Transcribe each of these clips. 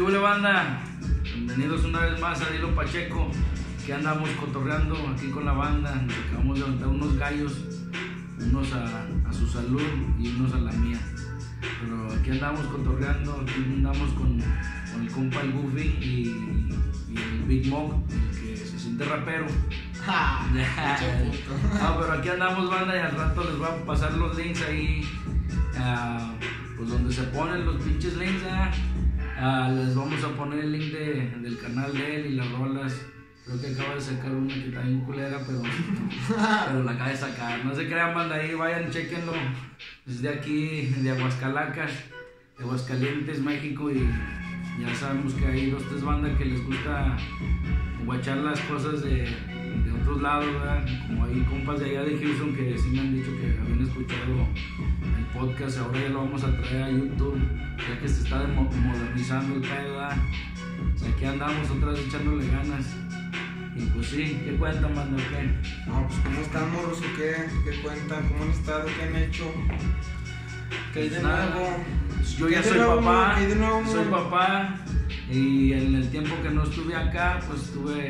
¿Qué hubo, banda? Bienvenidos una vez más a Dilo Pacheco. Que andamos cotorreando aquí con la banda. Nos acabamos de levantar unos gallos, unos a, a su salud y unos a la mía. Pero aquí andamos cotorreando, aquí andamos con, con el compa el Goofy y, y el Big Mog, el que se siente rapero. Gusto. No, pero aquí andamos, banda, y al rato les voy a pasar los links ahí, ah, pues donde se ponen los pinches links, ah. Ah, les vamos a poner el link de- del canal de él y las rolas. Creo que acaba de sacar una que está bien culera, pero, pero la acaba de sacar. No se crean, banda, ahí vayan, chequenlo. Es de aquí, de Aguascalacas, de Aguascalientes, México, y ya sabemos que hay dos, tres bandas que les gusta guachar las cosas de, de otros lados, ¿verdad? Como hay compas de allá de Houston que sí me han dicho que habían escuchado el podcast, ahora ya lo vamos a traer a YouTube, ya que se está modernizando el pedo, ¿verdad? O sea, aquí andamos otra vez echándole ganas. Y pues sí, ¿qué cuentan, mano? ¿Qué? No, pues ¿cómo están, morros? ¿O qué? ¿Qué cuentan? ¿Cómo han estado? ¿Qué han hecho? ¿Qué hay de Pues nuevo? Yo ¿Qué ya soy papá, soy papá y en el tiempo que no estuve acá, pues tuve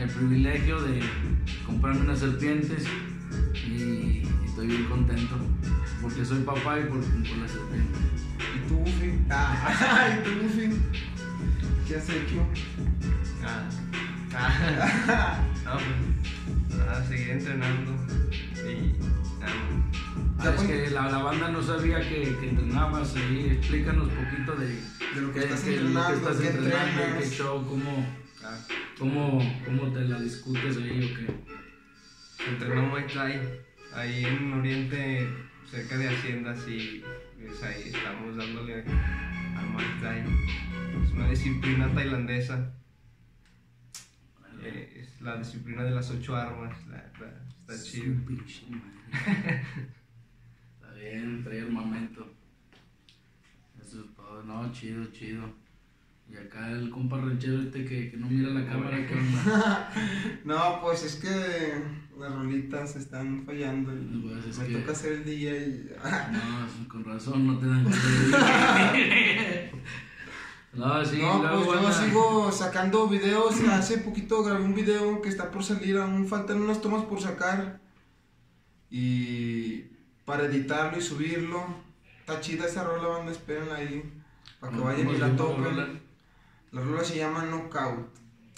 el privilegio de comprarme unas serpientes y estoy bien contento porque soy papá y por, por las serpientes. ¿Y tú, Buffy? Ah, ¿y tú, Buffy? ¿Qué has hecho? Ah, ah, no, pues, nada, seguir entrenando y nada. Ah, es que la, la banda no sabía que, que entrenabas ahí, explícanos un poquito de, De lo que estás entrenando, estás qué entrenando, entrenas. qué show, cómo, Ah, cómo, cómo te la discutes ahí o qué. entreno Muay Thai ahí en Oriente, cerca de Haciendas y pues, ahí estamos dándole al Muay Thai. Es una disciplina tailandesa. Eh, es la disciplina de las ocho armas. la- la- está chido. Su pinche madre. Está bien, trae el momento. Eso es todo. No, chido, chido. Y acá el compa ranchero este que, que no mira la cámara, ¿qué onda? No, pues es que las rolitas están fallando y Pues es me que- toca hacer el día y... No, con razón, no te dan. No, sí, no, pues yo sigo sacando videos. Hace poquito grabé un video que está por salir, aún faltan unas tomas por sacar. Y para editarlo y subirlo. Está chida esa rola, banda, espérenla ahí. Para que ¿Cómo vayan y la toquen. rola? La rola se llama Knockout.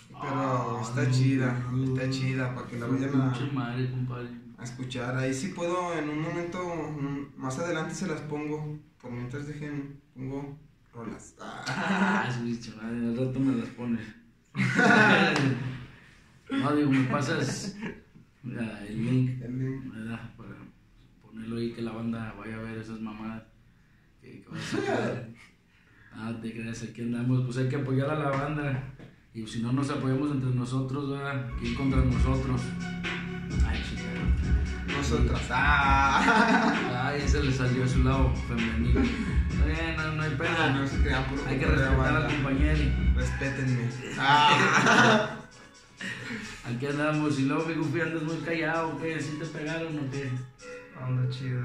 Pero Ah, está no, chida, no. está chida para que la vayan a, madre, compadre. a escuchar. Ahí sí puedo, en un momento, mm, más adelante se las pongo. Por mientras dejen, pongo rolas. Ah, su pinche madre, al rato me las pones. No, digo, me pasas el link, El link. ¿verdad? Ponerlo ahí que la banda vaya a ver esas mamadas que, que. Ah, te creas, aquí andamos, pues hay que apoyar a la banda. Y si no nos apoyamos entre nosotros, ¿verdad? ¿Quién contra nosotros? Ay, chica. Nosotras. Ah. Ay, ese le salió a su lado femenino. No, no hay Ah, pena. no se crean por Hay que respetar al compañero. Respétenme. Ah. Aquí andamos y luego mi andas muy callado, ¿qué? ¿Sí te pegaron o qué? Anda chido.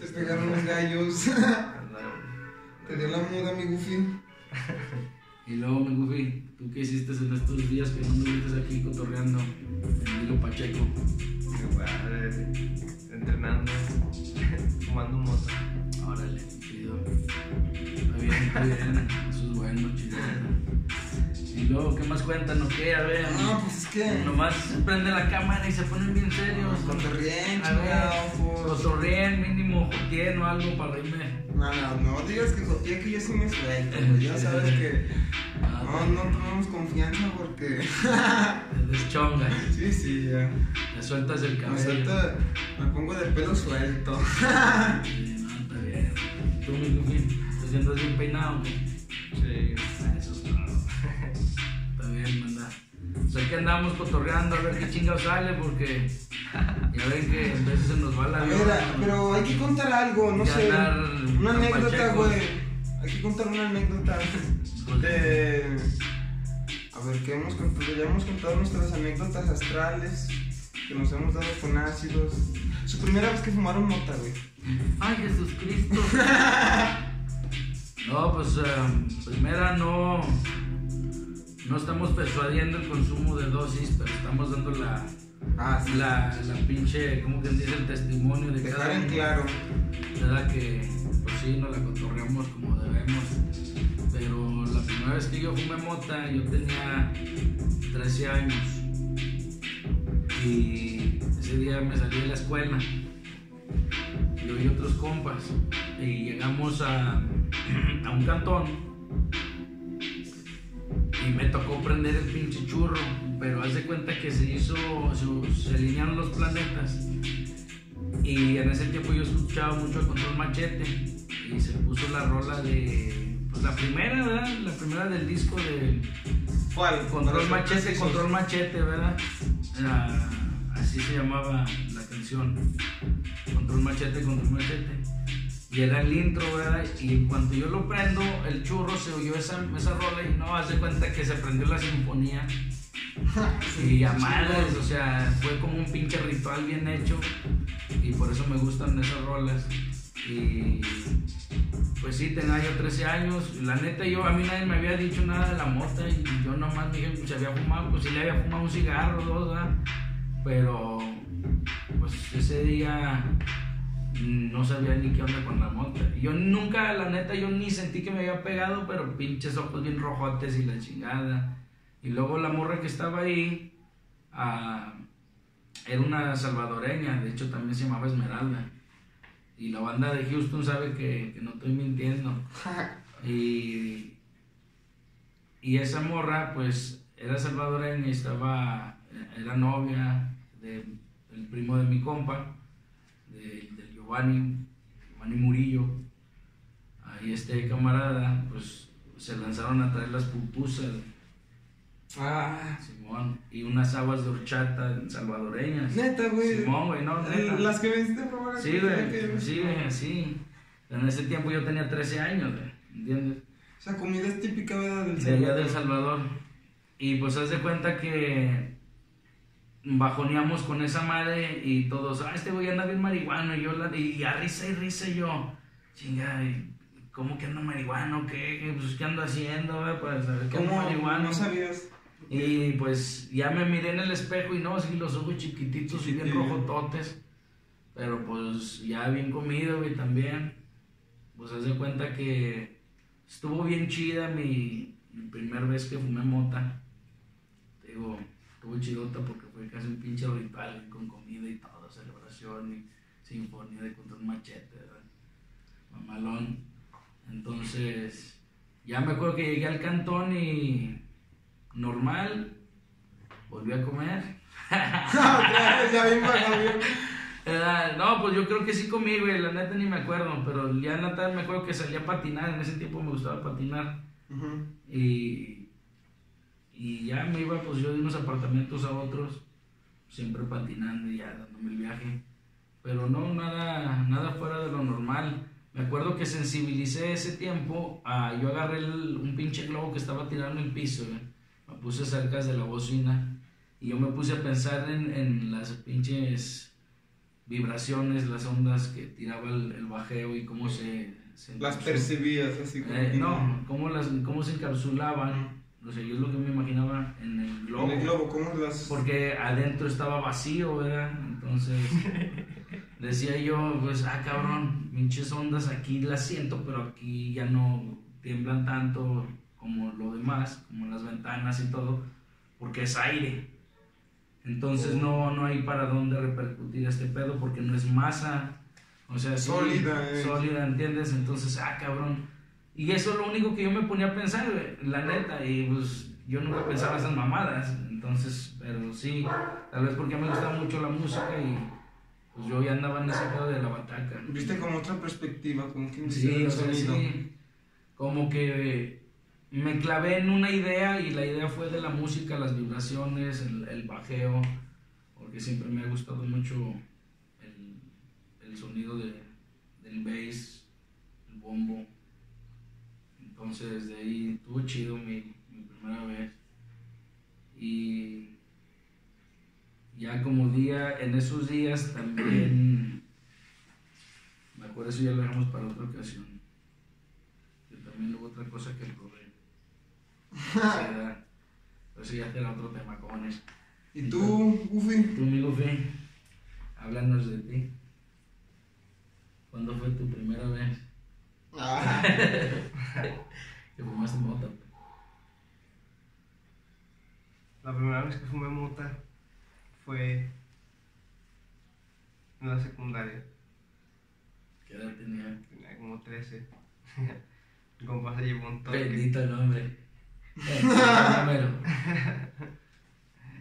Te pegaron los gallos. Te dio la muda, mi Goofy. Y luego mi Goofy, ¿tú qué hiciste en estos días que no anduviste aquí cotorreando en Pacheco? igual, entrenando, fumando mota. Órale, chido. Está bien, está bien. Eso es bueno, chido. Y luego, ¿qué más cuentan o qué? A ver. No, pues es que. Nomás se prende la cámara y se ponen bien serios. Cotorrien, A ver, chingado, pues. cotorreen, mínimo, jotien o algo para reírme. No, no, no digas que jotía que yo sí me suelto, pues ya sabes que no, no tomamos confianza porque Es chonga. sí, sí, ya. Te sueltas el Me cabello. suelto, me pongo de pelo suelto. Sí, no, está bien. ¿Tú, mi te sientes bien peinado? qué? Sí. O sea, que andamos cotorreando a ver qué chingado sale porque ya ven que a veces se nos va la vida. ah, pero hay que contar algo, no sé. Una anécdota, güey. Hay que contar una anécdota de. A ver, que hemos contado, ya hemos contado nuestras anécdotas astrales que nos hemos dado con ácidos. Su primera vez que fumaron mota, güey. Ay, Jesús Cristo. No, pues eh, primera no, no estamos persuadiendo el consumo de dosis, pero estamos dando la, Ah, sí. la, la pinche, ¿cómo que dice? El testimonio de Dejar cada en uno. claro. ¿Verdad que, pues sí, nos la cotorreamos como debemos? Pero la primera vez que yo fumé mota, yo tenía 13 años. Y ese día me salí de la escuela. Yo y otros compas. Y llegamos a, a un cantón. Y me tocó prender el pinche churro. Pero haz de cuenta que se hizo, se, se alinearon los planetas. Y en ese tiempo yo escuchaba mucho el Control Machete y se puso la rola de. Pues la primera, ¿verdad? La primera del disco de ¿Cuál? Control Machete. Control Machete, ¿verdad? Ah, así se llamaba la canción. Control Machete, Control Machete. Y era el intro, ¿verdad? Y cuando yo lo prendo, el churro se oyó esa, esa rola y no, hace cuenta que se prendió la sinfonía. Y a madres, o sea, fue como un pinche ritual bien hecho. Y por eso me gustan esas rolas. Y pues sí, tenía yo 13 años. La neta, yo a mí nadie me había dicho nada de la mota. Y yo nomás dije, pues había fumado, pues sí le había fumado un cigarro, dos, ¿verdad? Pero pues ese día no sabía ni qué onda con la mota. Yo nunca, la neta, yo ni sentí que me había pegado, pero pinches ojos bien rojotes y la chingada. Y luego la morra que estaba ahí ah, era una salvadoreña, de hecho también se llamaba Esmeralda. Y la banda de Houston sabe que, que no estoy mintiendo. Y, y esa morra, pues, era salvadoreña y estaba, era novia de- del primo de mi compa, de, de Giovanni, Giovanni Murillo. Ahí este camarada, pues, se lanzaron a traer las pupusas, Ah, Simón, y unas aguas de horchata salvadoreñas. neta, güey. Simón, güey, no, neta. Las que vendiste a probar Sí, güey, sí, güey, sí. En ese tiempo yo tenía 13 años, güey, ¿entiendes? O sea, comida es típica, ¿verdad? Del De allá del Salvador. Y pues haz de cuenta que bajoneamos con esa madre y todos, ah, este güey anda bien marihuano. Y yo, la, y a risa y risa y yo, chinga, ¿y ¿cómo que anda marihuano? ¿Qué? ¿Qué? Pues, ¿qué ando haciendo? Para saber que ando ¿Cómo? marihuano. No sabías. Y pues ya me miré en el espejo y no, sí, los ojos chiquititos y bien Chiquitillo. rojototes. Pero pues ya bien comido, güey, también. Pues haz de cuenta que estuvo bien chida mi, mi primer vez que fumé mota. Te digo, estuvo chidota porque fue casi un pinche ritual con comida y todo, celebración y sinfonía de control machete, ¿verdad? Mamalón. Entonces, ya me acuerdo que llegué al cantón y normal, volví a comer. Eh, no, pues yo creo que sí comí, güey, la neta ni me acuerdo, pero ya la neta me acuerdo que salía a patinar, en ese tiempo me gustaba patinar y, y ya me iba pues yo de unos apartamentos a otros, siempre patinando y ya dándome el viaje, pero no, nada, nada fuera de lo normal. Me acuerdo que sensibilicé ese tiempo, a, yo agarré el- un pinche globo que estaba tirado en el piso, me puse cerca de la bocina y yo me puse a pensar en, en las pinches vibraciones, las ondas que tiraba el, el bajeo y cómo se... se Las percibías así como. Eh, no, cómo, las, cómo se encapsulaban. No sé, yo es lo que me imaginaba en el globo. En el globo, ¿cómo las.? Porque adentro estaba vacío, ¿verdad? Entonces decía yo, pues, ah, cabrón, pinches ondas aquí las siento, pero aquí ya no tiemblan tanto como lo demás, como las ventanas y todo, porque es aire. Entonces Oh. no, no hay para dónde repercutir este pedo porque no es masa. O sea, sí, Sólida, eh. Sólida, ¿entiendes? Entonces, ah, cabrón. Y eso es lo único que yo me ponía a pensar, la neta. Y pues yo nunca pensaba esas mamadas. Entonces, pero sí, tal vez porque me gustaba mucho la música y pues yo ya andaba en ese pedo de la bataca. Viste como otra perspectiva, como que Sí, el sonido. sí. Como que me clavé en una idea y la idea fue de la música, las vibraciones, el, el bajeo, porque siempre me ha gustado mucho el, el sonido de, del bass, el bombo. Entonces de ahí estuvo chido mi, mi primera vez. Y ya como día, en esos días también, me acuerdo eso ya lo dejamos para otra ocasión. Que también hubo otra cosa que probé. Pero sí, ya será otro tema, cojones. ¿Y tú, Ufi? Tu amigo Fe, háblanos de ti. ¿Cuándo fue tu primera vez Ah, que fumaste mota? La primera vez que fumé mota fue en la secundaria. ¿Qué edad tenía? Tenía como 13. Mi compa se llevó un toque. Bendito el nombre. El número.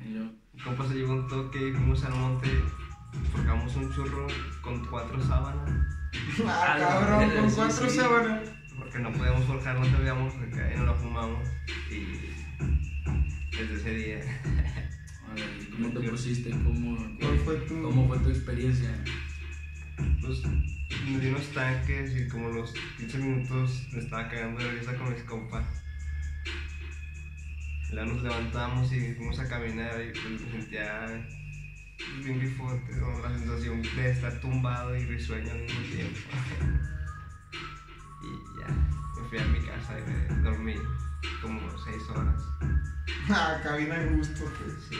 Y yo, Mi compa se llevó un toque y fuimos al monte. Forjamos un churro con cuatro sábanas. ah, cabrón, con cuatro sí. sábanas. Porque no podíamos forjar, no sabíamos, acá y no lo fumamos. Y desde ese día. ver, ¿cómo te pusiste? ¿Cómo, ¿Cuál fue tu- ¿Cómo fue tu experiencia? Pues me di unos tanques y como los 15 minutos me estaba cagando de risa con mis compas. Luego nos levantamos y fuimos a caminar y pues me sentía pues, bien bifote, o la sensación de estar tumbado y risueño al mismo tiempo. y ya, me fui a mi casa y me dormí como 6 horas. Ah, cabina en gusto, pues. Sí,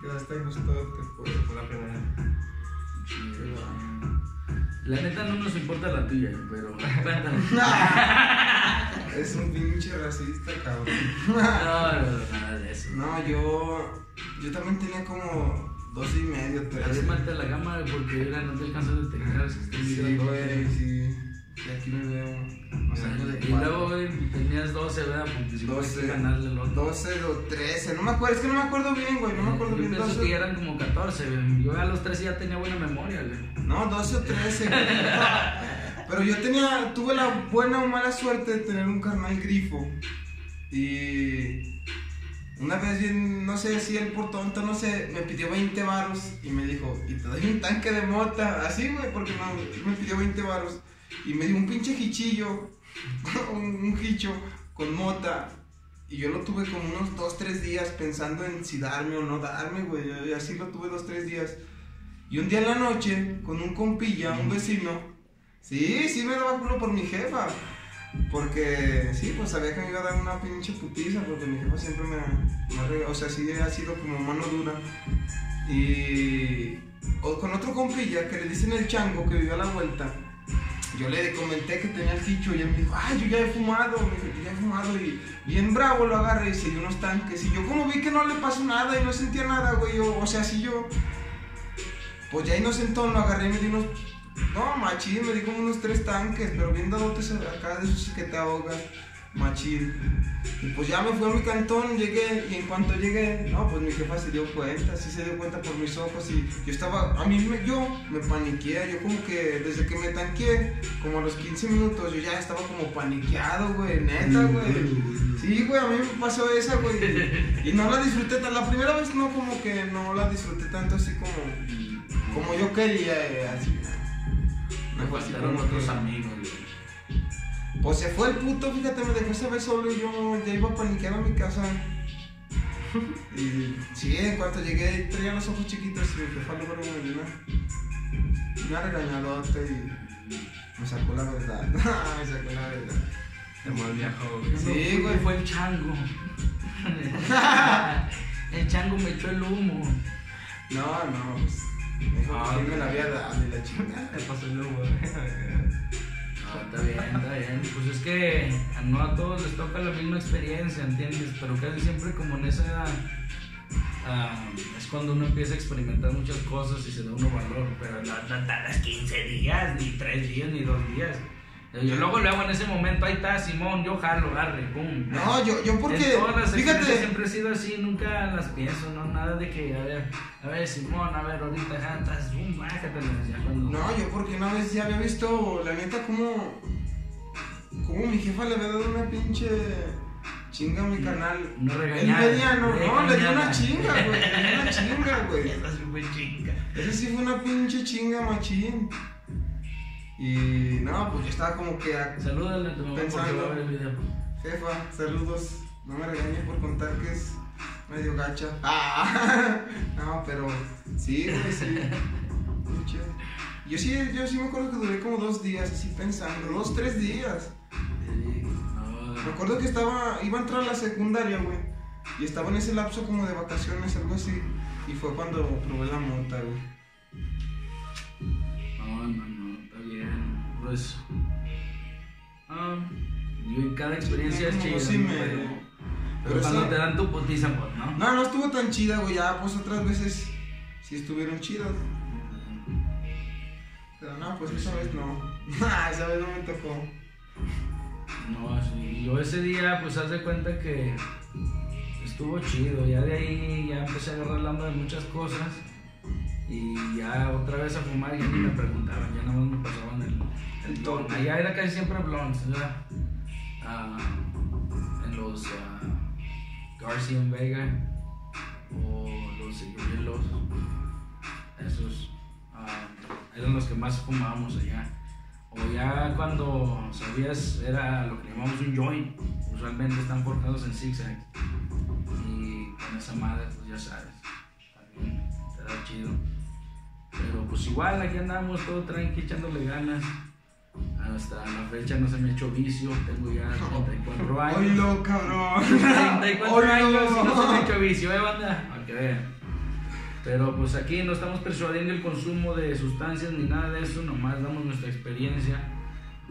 Quedaste en gustote, pues. esa fue la primera. La neta no nos importa la tuya, pero. Es un pinche racista, cabrón. No, no, no, nada de eso. No, yo. Yo también tenía como dos y medio, tres. Arrímate a la cámara porque ahora no te alcanzo a detectar si estoy Sí, güey, sí. Sí, aquí me veo. O sea, de y luego, güey, tenías 12, ¿verdad? Porque si no hay que 12. ganarle el otro. 12 o 13, no me acuerdo, es que no me acuerdo bien, güey, no me acuerdo Yo bien. pienso 12, que ya eran como 14, güey. Yo a los 13 ya tenía buena memoria, güey. No, 12 o 13. güey. Pero yo tenía, tuve la buena o mala suerte de tener un carnal grifo. Y una vez bien, no sé si él por tonto, no sé, me pidió 20 varos y me dijo, y te doy un tanque de mota, así, güey, porque no, me pidió 20 varos. Y me dio un pinche hichillo, un, un hicho con mota. Y yo lo tuve como unos 2, 3 días pensando en si darme o no darme, güey. Y así lo tuve 2, 3 días. Y un día en la noche, con un compilla, un vecino, sí, sí me daba culo por mi jefa. Porque, sí, pues sabía que me iba a dar una pinche putiza, porque mi jefa siempre me, me o sea, sí ha sido como mano dura. Y o con otro compilla que le dicen el chango que vivió a la vuelta, yo le comenté que tenía el ficho y él me dijo, ay, yo ya he fumado, me dijo, yo ya he fumado y bien bravo lo agarré y se dio unos tanques. Y yo como vi que no le pasó nada y no sentía nada, güey, yo- o sea, si yo, pues ya inocentón lo agarré y me di unos, no, machín, me di como unos tres tanques, pero bien dadotes acá de esos que te ahogas, machín. Y pues ya me fui a mi cantón, llegué y en cuanto llegué, no, pues mi jefa se dio cuenta, sí se dio cuenta por mis ojos y yo estaba, a mí me, yo me paniqué, yo como que desde que me tanqué, como a los 15 minutos, yo ya estaba como paniqueado, güey, neta, güey. Sí, güey, a mí me pasó esa, güey. Y no la disfruté tan, la primera vez no, como que no la disfruté tanto así como, como yo quería, eh, así. Me fue así faltaron otros amigos, güey. Pues se fue el puto, fíjate, me dejó esa vez solo y yo ya iba a paniquear a mi casa. Y sí, en cuanto llegué traía los ojos chiquitos y mi jefa luego me dio una, una regañadota y me sacó la verdad. me sacó la verdad. Me viajó, güey. Sí, güey. Fue el chango. el chango me echó el humo. No, no, pues. Me dijo Ah, me la había dado y la chingada. Me pasó el humo. No, está bien, está bien. Pues es que no a todos les toca la misma experiencia, ¿entiendes? Pero casi siempre como en esa edad ah, es cuando uno empieza a experimentar muchas cosas y se da uno valor. Pero no, no tardas 15 días, ni 3 días, ni 2 días. Yo luego, luego en ese momento, ahí está, Simón, yo jalo, agarre, pum. No, yo, yo porque. Fíjate. siempre he sido así, nunca las pienso, no nada de que, a ver, a ver, Simón, a ver, ahorita ya estás, boom, cuando... No, yo porque una vez ya había visto, la neta, como. Como mi jefa le había dado una pinche chinga a mi canal. Una El regañada. mediano, no, le dio una chinga, güey. Le dio una chinga, güey. Esa sí fue chinga. Esa sí fue una pinche chinga machín. Y no, pues yo estaba como que. a- Salúdale a tu mamá Pensando. va a ver el video. Jefa, saludos. No me regañe por contar que es medio gacha. Ah, no, pero sí, güey, sí. Yo sí, yo sí me acuerdo que duré como dos días así pensando, dos, tres días. Me acuerdo que estaba, iba a entrar a la secundaria, güey. Y estaba en ese lapso como de vacaciones, algo así. Y fue cuando probé la mota, güey. No, no. Pues. ah, y cada experiencia es Como chida. sí me- Pero, cuando sí. te dan tu putiza, pues, ¿no? No, no estuvo tan chida, güey. Ya, pues otras veces sí estuvieron chidas. Pero no, pues esa vez no. esa vez no me tocó. No, sí. Yo ese día, pues, haz de cuenta que estuvo chido. Ya de ahí ya empecé a agarrar la onda de muchas cosas. Y ya otra vez a fumar, ya ni me preguntaban, ya nada más me pasaban el, el. Allá era casi siempre blondes, ¿verdad? Ah, en los ah, Garcia en Vega o los cigarrillos, esos ah, eran los que más fumábamos allá. O ya cuando sabías, era lo que llamamos un joint, usualmente están forjados en zigzag. Y con esa madre, pues ya sabes, también te da chido. Pero pues igual aquí andamos todo tranqui, echándole ganas. Hasta la fecha no se me ha hecho vicio, tengo ya 34 años. Oilo, cabrón. 34 Oilo. años y no se me ha hecho vicio, ¿eh, banda? Para que vean. Pero pues aquí no estamos persuadiendo el consumo de sustancias ni nada de eso, nomás damos nuestra experiencia,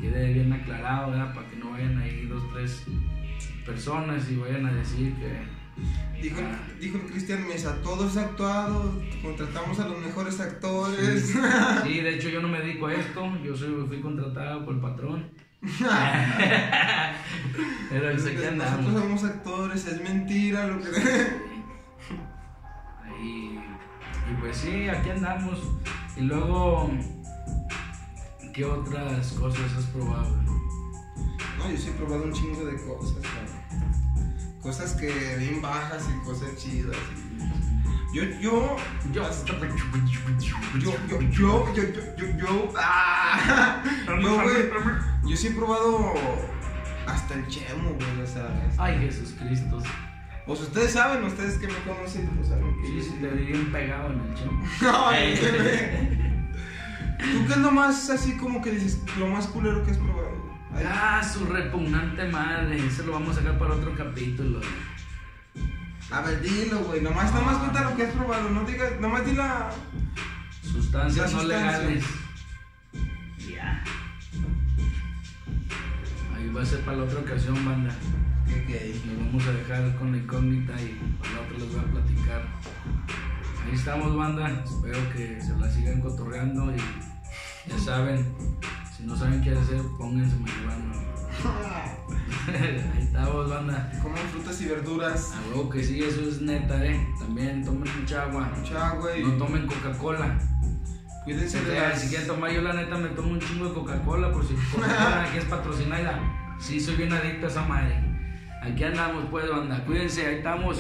quede bien aclarado, ¿verdad? Para que no vayan ahí dos, tres personas y vayan a decir que... Dijo, dijo el Cristian Mesa, todo es actuado, contratamos a los mejores actores. Sí, de hecho yo no me dedico a esto, yo soy, fui contratado por el patrón. Pero pues aquí Nosotros andamos. somos actores, es mentira lo que... Ahí, y pues sí, aquí andamos. Y luego, ¿qué otras cosas has probado? No, yo sí he probado un chingo de cosas. Cosas que bien bajas y cosas chidas. y- Yo, yo, Yo, yo, yo, yo, yo, yo, yo, yo, ah, yo, güey, yo sí he probado hasta el chemo, güey, o sea, es- Ay, Jesús Cristo. pues ustedes saben, ustedes que me conocen, pues saben que Sí, yo sí, te vi bien pegado en el chamo. Ay, ¿Tú qué es lo más así como que dices, lo más culero que has probado? Ah, su repugnante madre. Eso lo vamos a sacar para otro capítulo. A ver, dilo, güey, nomás, nomás cuenta lo que has probado, no digas, nomás di la... Sustancias La no sustancia. legales. Ya. Ahí va a ser para la otra ocasión, banda. Gay. Nos vamos a dejar con la incógnita y para la otra les voy a platicar. Ahí estamos, banda. Espero que se la sigan cotorreando y ya saben, si no saben qué hacer, pónganse marihuana. Ahí estamos, banda. Coman frutas y verduras, A huevo que sí, eso es neta, eh. También tomen mucha agua. mucha agua y No tomen Coca-Cola. cuídense Si de las... quieren tomar, yo la neta me tomo un chingo de Coca-Cola por si Coca-Cola aquí es patrocinada. Sí, soy bien adicto a esa madre. Aquí andamos, pues, banda. Cuídense, ahí estamos.